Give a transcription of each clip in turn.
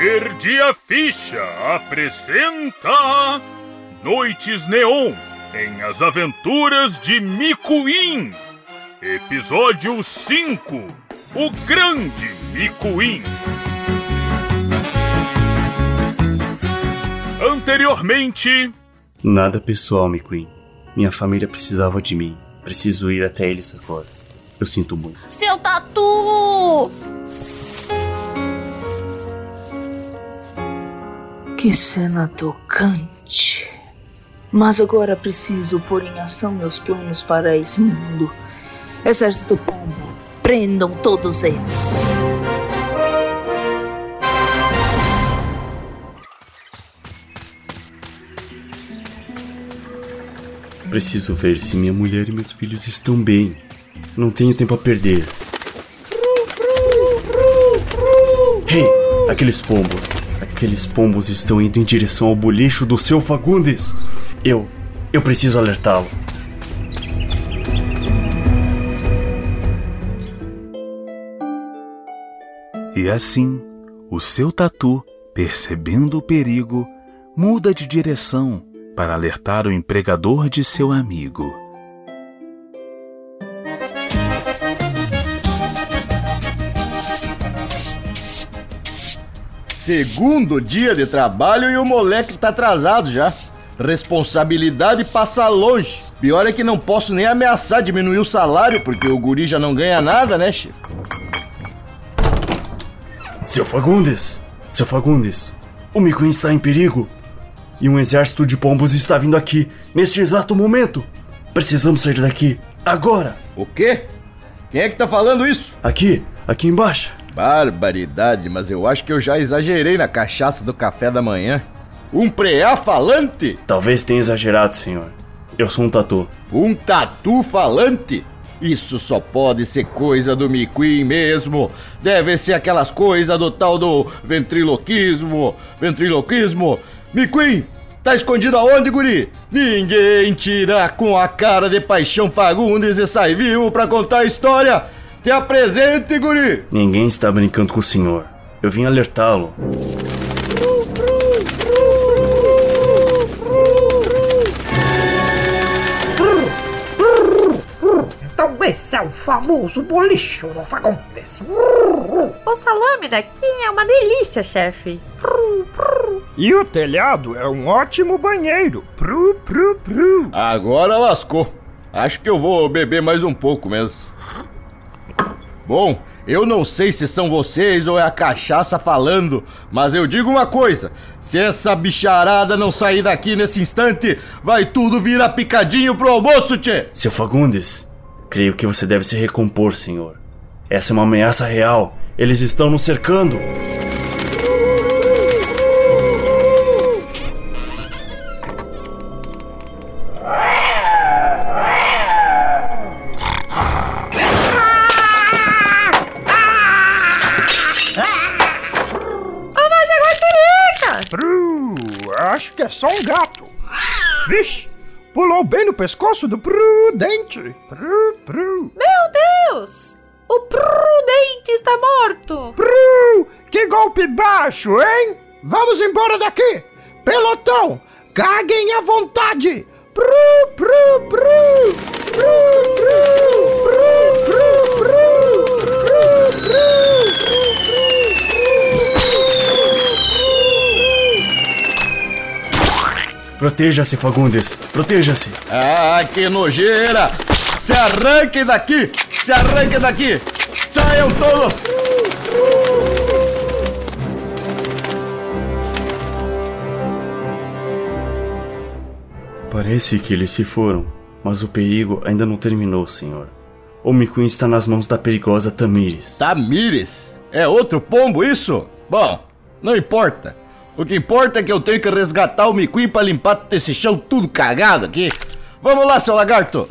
Perdi a Ficha apresenta Noites Neon em As Aventuras de Micuim. Episódio 5 O Grande Micuim. Anteriormente. Nada pessoal, McQueen. Minha família precisava de mim. Preciso ir até eles agora. Eu sinto muito. Seu tatu! Que cena tocante. Mas agora preciso pôr em ação meus planos para esse mundo. Exército Pombo, prendam todos eles. Preciso ver se minha mulher e meus filhos estão bem. Não tenho tempo a perder. Hey, aqueles pombos. Aqueles pombos estão indo em direção ao bolicho do seu Fagundes. Eu. Eu preciso alertá-lo. E assim, o seu tatu, percebendo o perigo, muda de direção para alertar o empregador de seu amigo. Segundo dia de trabalho e o moleque tá atrasado já. Responsabilidade passa longe. Pior é que não posso nem ameaçar diminuir o salário, porque o guri já não ganha nada, né, chefe? Seu Fagundes! Seu Fagundes! O McQueen está em perigo! E um exército de pombos está vindo aqui, neste exato momento! Precisamos sair daqui, agora! O quê? Quem é que tá falando isso? Aqui, aqui embaixo! Barbaridade, mas eu acho que eu já exagerei na cachaça do café da manhã. Um preá falante? Talvez tenha exagerado, senhor. Eu sou um tatu. Um tatu falante? Isso só pode ser coisa do McQueen mesmo. Deve ser aquelas coisas do tal do ventriloquismo. Ventriloquismo. McQueen, tá escondido aonde, guri? Ninguém tira com a cara de paixão Fagundes e sai vivo pra contar a história. Te apresente, guri! Ninguém está brincando com o senhor. Eu vim alertá-lo. Então esse é o famoso bolicho do Fagundes. O salame daqui é uma delícia, chefe. E o telhado é um ótimo banheiro. Pru, pru, pru. Agora lascou. Acho que eu vou beber mais um pouco mesmo. Bom, eu não sei se são vocês ou é a cachaça falando, mas eu digo uma coisa: se essa bicharada não sair daqui nesse instante, vai tudo virar picadinho pro almoço, tchê! Seu Fagundes, creio que você deve se recompor, senhor. Essa é uma ameaça real. Eles estão nos cercando. Pescoço do Prudente. Pru, pru. Meu Deus! O Prudente está morto! Pru, que golpe baixo, hein? Vamos embora daqui. Pelotão, caguem à vontade. Pru, pru, pru. Pru, pru, Proteja-se, Fagundes. Proteja-se. Ah, que nojeira! Se arranquem daqui! Se arranquem daqui! Saiam todos! Parece que eles se foram, mas o perigo ainda não terminou, senhor. O McQueen está nas mãos da perigosa Tamires. Tamires? É outro pombo isso? Bom, não importa. O que importa é que eu tenho que resgatar o McQueen pra limpar esse chão tudo cagado aqui. Vamos lá, seu lagarto!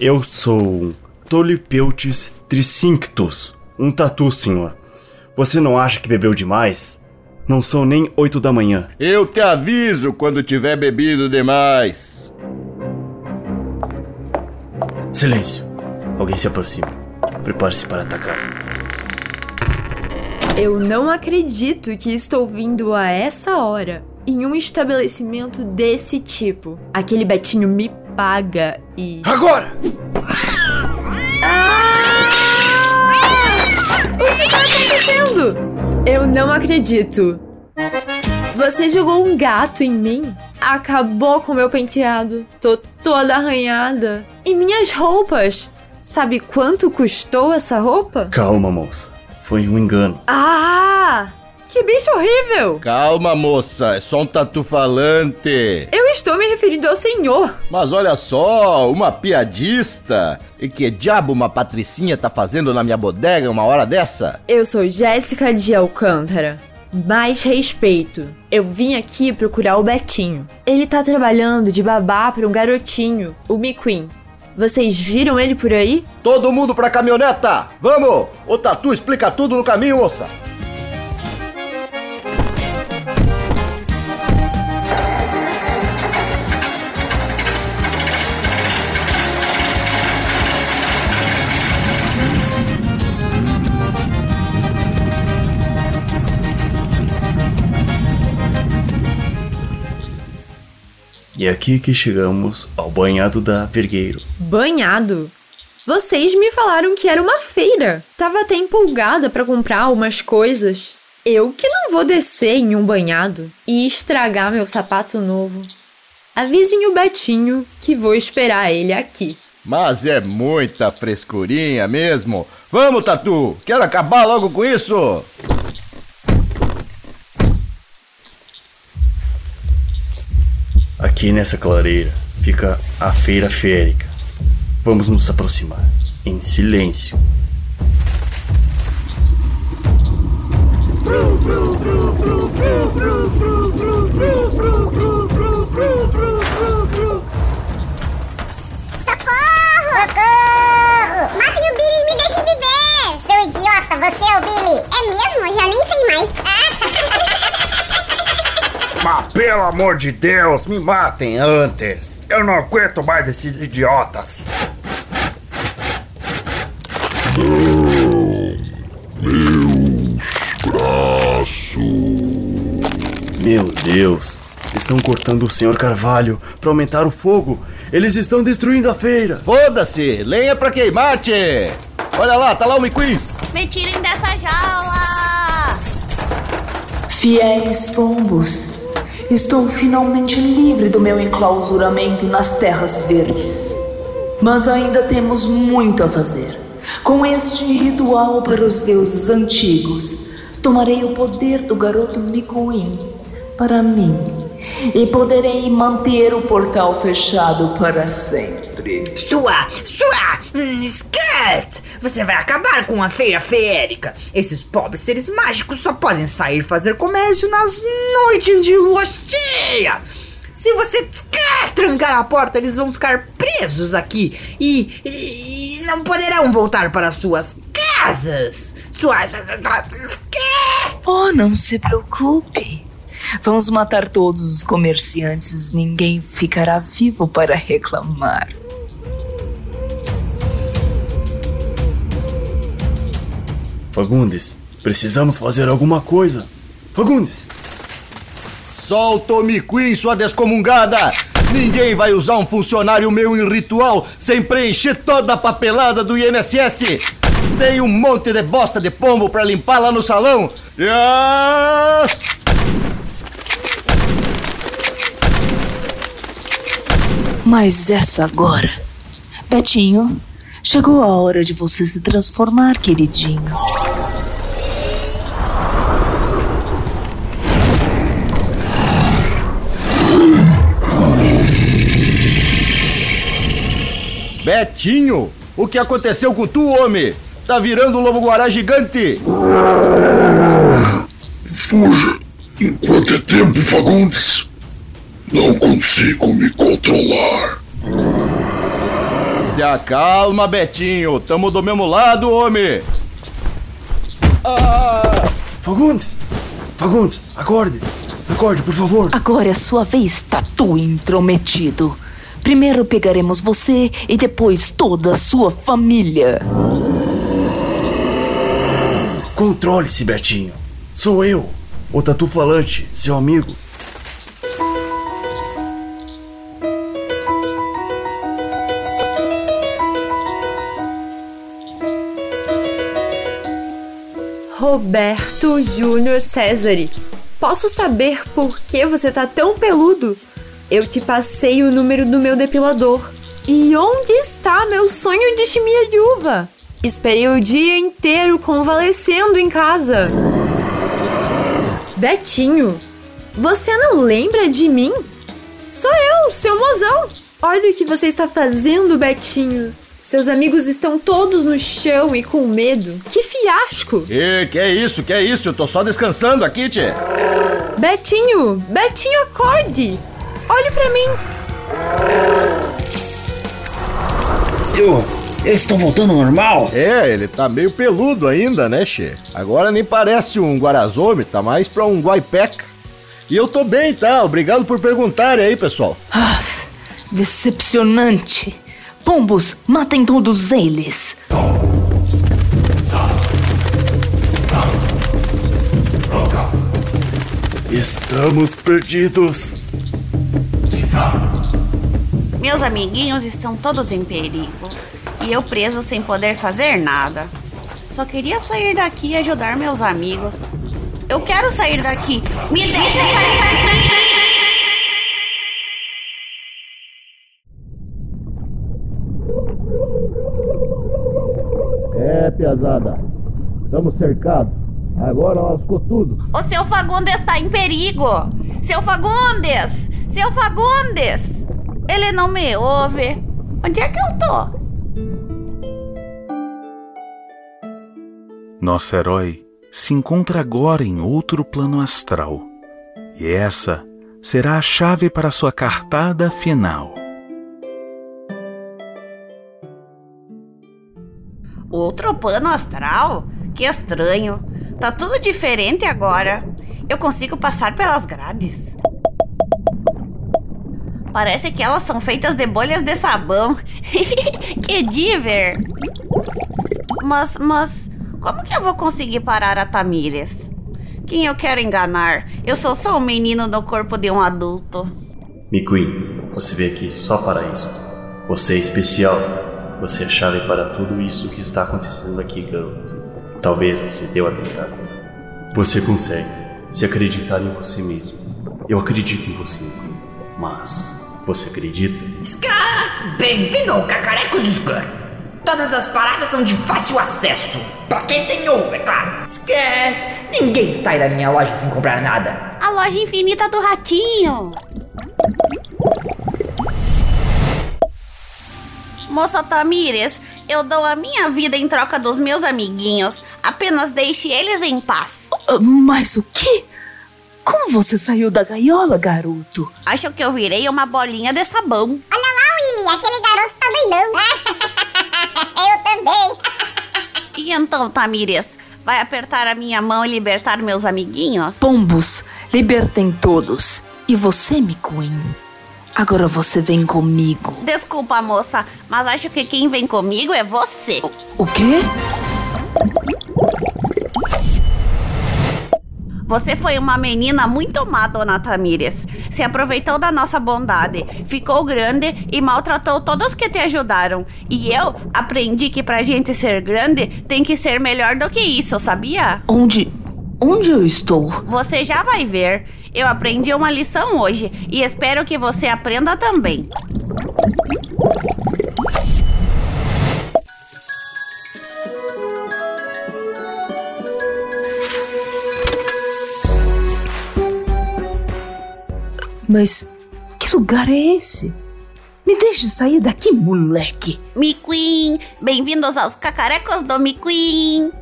Eu sou um Tolipeutis tricinctus, um tatu, senhor. Você não acha que bebeu demais? Não são nem oito da manhã. Eu te aviso quando tiver bebido demais. Silêncio. Alguém se aproxima. Prepare-se para atacar. Eu não acredito que estou vindo a essa hora em um estabelecimento desse tipo. Aquele Betinho me paga e. Agora! O que tá acontecendo? Eu não acredito. Você jogou um gato em mim? Acabou com meu penteado. Tô toda arranhada. E minhas roupas? Sabe quanto custou essa roupa? Calma, moça. Foi um engano. Ah! Que bicho horrível! Calma, moça, é só um tatu falante. Eu estou me referindo ao senhor. Mas olha só, uma piadista. E que diabo uma patricinha tá fazendo na minha bodega uma hora dessa? Eu sou Jéssica de Alcântara. Mais respeito. Eu vim aqui procurar o Betinho. Ele tá trabalhando de babá para um garotinho, o McQueen. Vocês viram ele por aí? Todo mundo pra caminhoneta! Vamos! O tatu explica tudo no caminho, moça. E é aqui que chegamos ao banhado da Vergueiro. Banhado? Vocês me falaram que era uma feira. Tava até empolgada para comprar umas coisas. Eu que não vou descer em um banhado e estragar meu sapato novo. Avisem o Betinho que vou esperar ele aqui. Mas é muita frescurinha mesmo. Vamos, Tatu! Quero acabar logo com isso! Aqui nessa clareira fica a feira férica. Vamos nos aproximar em silêncio. Socorro! Amor de Deus, me matem antes. Eu não aguento mais esses idiotas. Meu Deus! Estão cortando o Sr. Carvalho para aumentar o fogo. Eles estão destruindo a feira. Foda-se! Lenha pra queimar, tchê! Olha lá, tá lá o McQueen! Me tirem dessa jaula! Fiéis pombos, estou finalmente livre do meu enclausuramento nas terras verdes. Mas ainda temos muito a fazer. Com este ritual para os deuses antigos, tomarei o poder do garoto Mikuin para mim e poderei manter o portal fechado para sempre. Sua, sua, hum, Scat! Você vai acabar com a feira feérica. Esses pobres seres mágicos só podem sair fazer comércio nas noites de lua cheia. Se você trancar a porta, eles vão ficar presos aqui e, e- e não poderão voltar para suas casas. Sua. Scat! Oh, não se preocupe. Vamos matar todos os comerciantes, ninguém ficará vivo para reclamar. Fagundes, precisamos fazer alguma coisa. Fagundes! Solta o McQueen, sua descomungada! Ninguém vai usar um funcionário meu em ritual sem preencher toda a papelada do INSS! Tem um monte de bosta de pombo pra limpar lá no salão! Ah! Mas essa agora. Betinho, chegou a hora de você se transformar, queridinho. Betinho, o que aconteceu com tu, homem? Tá virando um lobo-guará gigante! Fuja enquanto é tempo, Fagundes. Não consigo me controlar. Se acalma, Betinho. Tamo do mesmo lado, homem. Fagundes! Fagundes, acorde! Acorde, por favor! Agora é sua vez, tatu intrometido. Primeiro pegaremos você e depois toda a sua família. Controle-se, Betinho. Sou eu, o Tatu Falante, seu amigo. Roberto Júnior Césare. Posso saber por que você tá tão peludo? Eu te passei o número do meu depilador. E onde está meu sonho de chimia de uva? Esperei o dia inteiro convalescendo em casa. Betinho, você não lembra de mim? Sou eu, seu mozão. Olha o que você está fazendo, Betinho. Seus amigos estão todos no chão e com medo. Que fiasco! E que é isso, que é isso? Eu tô só descansando aqui, tchê. Betinho, Betinho, acorde! Olhe pra mim. Eu, eu estou voltando ao normal? É, ele tá meio peludo ainda, né, Che? Agora nem parece um guarazome, tá mais pra um guaipeca. E eu tô bem, tá? Obrigado por perguntarem aí, pessoal. Ah, decepcionante. Pombos, matem todos eles. Estamos perdidos. Meus amiguinhos estão todos em perigo. E eu preso sem poder fazer nada. Só queria sair daqui e ajudar meus amigos. Eu quero sair daqui. Me deixa sair daqui! É, piazada. Estamos cercados. Agora lascou tudo. O seu Fagundes está em perigo! Seu Fagundes! Seu Fagundes! Ele não me ouve. Onde é que eu tô? Nosso herói se encontra agora em outro plano astral. E essa será a chave para sua cartada final. Outro plano astral? Que estranho. Tá tudo diferente agora. Eu consigo passar pelas grades. Parece que elas são feitas de bolhas de sabão. que diver! Mas, mas, como que eu vou conseguir parar a Tamires? Quem eu quero enganar? Eu sou só um menino no corpo de um adulto. McQueen, você veio aqui só para isto. Você é especial. Você é chave para tudo isso que está acontecendo aqui, garoto. Talvez você deu a tentar. Você consegue, se acreditar em você mesmo. Eu acredito em você, McQueen. Mas, você acredita? Scar! Bem-vindo ao Cacareco do Scar! Todas as paradas são de fácil acesso. Pra quem tem ouro, é claro. Scar! Ninguém sai da minha loja sem comprar nada. A loja infinita do ratinho. Moça Tamires, eu dou a minha vida em troca dos meus amiguinhos. Apenas deixe eles em paz. Ah, Mas o quê? Como você saiu da gaiola, garoto? Acho que eu virei uma bolinha de sabão. Olha lá, Willy, aquele garoto tá doidão. Eu também. E então, Tamires, vai apertar a minha mão e libertar meus amiguinhos? Pombos, libertem todos. E você, McQueen? Agora você vem comigo. Desculpa, moça, mas acho que quem vem comigo é você. O quê? Você foi uma menina muito má, dona Tamires. Se aproveitou da nossa bondade, ficou grande e maltratou todos que te ajudaram. E eu aprendi que pra gente ser grande tem que ser melhor do que isso, sabia? Onde. Onde eu estou? Você já vai ver. Eu aprendi uma lição hoje e espero que você aprenda também. Mas que lugar é esse? Me deixe sair daqui, moleque. McQueen, bem-vindos aos cacarecos do McQueen.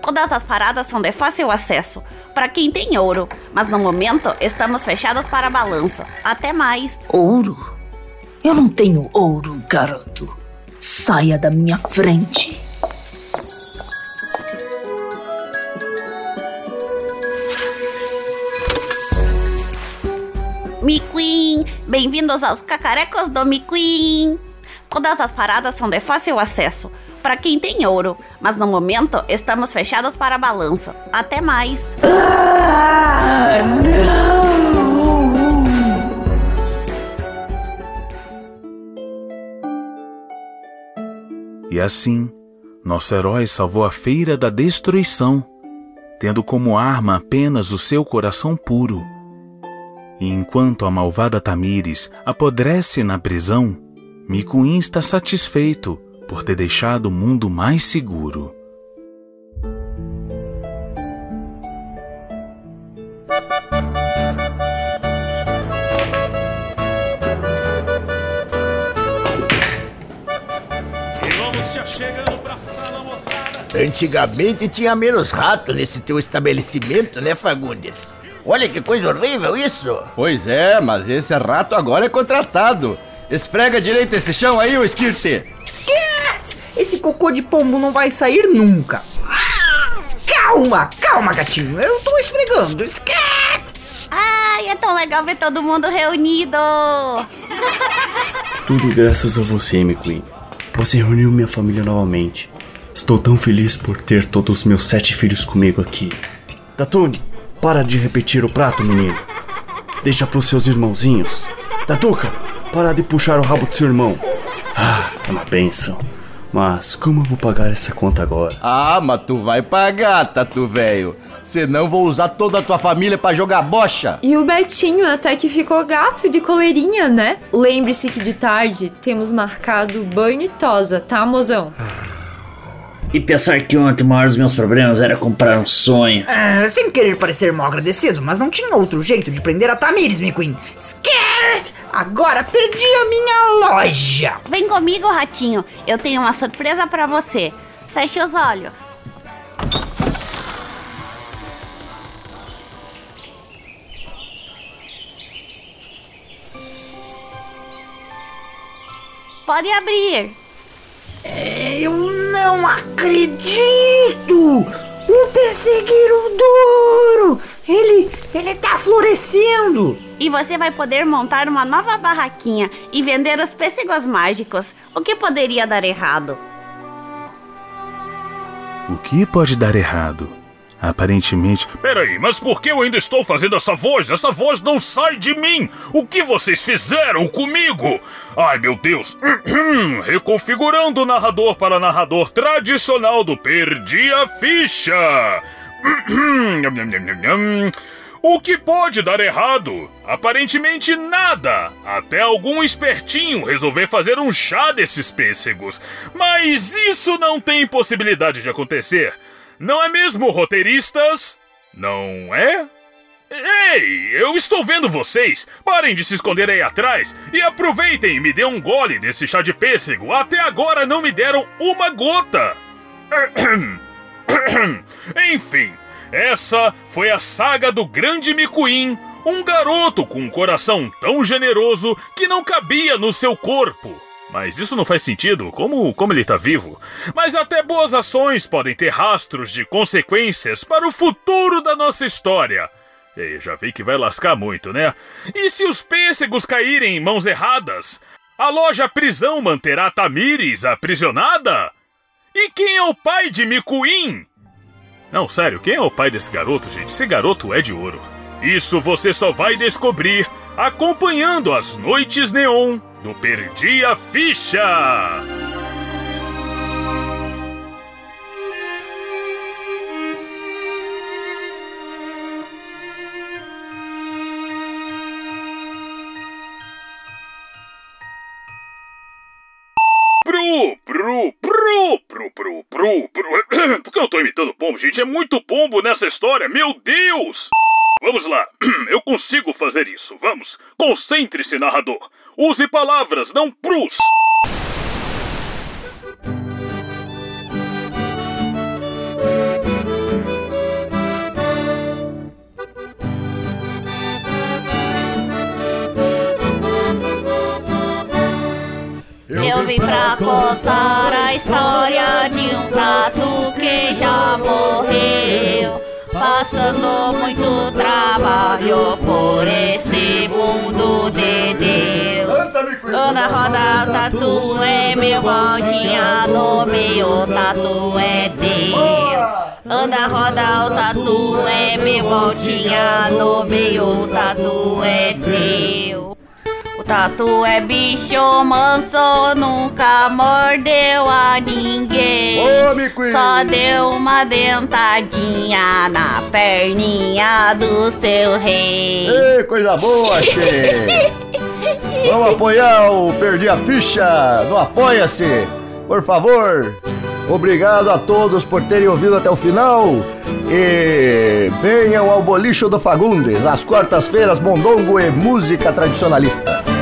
Todas as paradas são de fácil acesso para quem tem ouro, mas no momento estamos fechados para balanço. Até mais. Ouro? Eu não tenho ouro, garoto. Saia da minha frente. McQueen, bem-vindos aos cacarecos do McQueen. Todas as paradas são de fácil acesso para quem tem ouro, mas no momento estamos fechados para balanço. Até mais. E assim, nosso herói salvou a feira da destruição, tendo como arma apenas o seu coração puro. E enquanto a malvada Tamires apodrece na prisão, Micuim está satisfeito por ter deixado o mundo mais seguro. Antigamente tinha menos rato nesse teu estabelecimento, né, Fagundes? Olha que coisa horrível isso! Pois é, mas esse rato agora é contratado. Esfrega direito esse chão aí, ô Skirte! Skirt! Esse cocô de pombo não vai sair nunca. Calma, calma, gatinho. Eu tô esfregando. Skirt! Ai, é tão legal ver todo mundo reunido. Tudo graças a você, McQueen. Você reuniu minha família novamente. Estou tão feliz por ter todos os meus sete filhos comigo aqui. Tatune, para de repetir o prato, menino. Deixa pros seus irmãozinhos. Tatuca, para de puxar o rabo do seu irmão. Ah, é uma benção. Mas como eu vou pagar essa conta agora? Ah, mas tu vai pagar, tatu velho. Senão vou usar toda a tua família pra jogar bocha. E o Betinho até que ficou gato de coleirinha, né? Lembre-se que de tarde temos marcado banho e tosa, tá, mozão? E pensar que ontem o maior dos meus problemas era comprar um sonho. Ah, sem querer parecer mal agradecido, mas não tinha outro jeito de prender a Tamires, McQueen. Skirt! Agora perdi a minha loja. Vem comigo, ratinho. Eu tenho uma surpresa para você. Feche os olhos. Pode abrir. É, Eu não acredito! O perseguiram duro! Ele, ele tá florescendo! E você vai poder montar uma nova barraquinha e vender os pêssegos mágicos. O que poderia dar errado? O que pode dar errado? Aparentemente, Peraí, mas por que eu ainda estou fazendo essa voz? Essa voz não sai de mim! O que vocês fizeram comigo? Ai, meu Deus! Reconfigurando o narrador para narrador tradicional do Perdi a Ficha! O que pode dar errado? Aparentemente nada. Até algum espertinho resolver fazer um chá desses pêssegos. Mas isso não tem possibilidade de acontecer. Não é mesmo, roteiristas? Não é? Ei, eu estou vendo vocês! Parem de se esconder aí atrás e aproveitem e me dê um gole desse chá de pêssego. Até agora não me deram uma gota! Enfim, essa foi a saga do Grande Micuim, um garoto com um coração tão generoso que não cabia no seu corpo. Mas isso não faz sentido, como, como ele tá vivo. Mas até boas ações podem ter rastros de consequências para o futuro da nossa história. E já vi que vai lascar muito, né? E se os pêssegos caírem em mãos erradas? A loja prisão manterá Tamires aprisionada? E quem é o pai de Micuim? Não, sério, quem é o pai desse garoto, gente? Esse garoto é de ouro. Isso você só vai descobrir acompanhando as Noites Neon do Perdi a Ficha! Pra contar a história de um prato que já morreu. passando muito trabalho por este mundo de Deus. Ana roda o tatu é meu voltinha no meio, tatu é Deus. Anda, roda o tatu é meu voltinha no meio, tatu é teu. Tatu é bicho manso, nunca mordeu a ninguém. Só deu uma dentadinha na perninha do seu rei. Ei, coisa boa, che! Vamos apoiar o Perdi a Ficha no Apoia-se, por favor. Obrigado a todos por terem ouvido até o final. E venham ao Bolicho do Fagundes, às quartas-feiras, mondongo e música tradicionalista.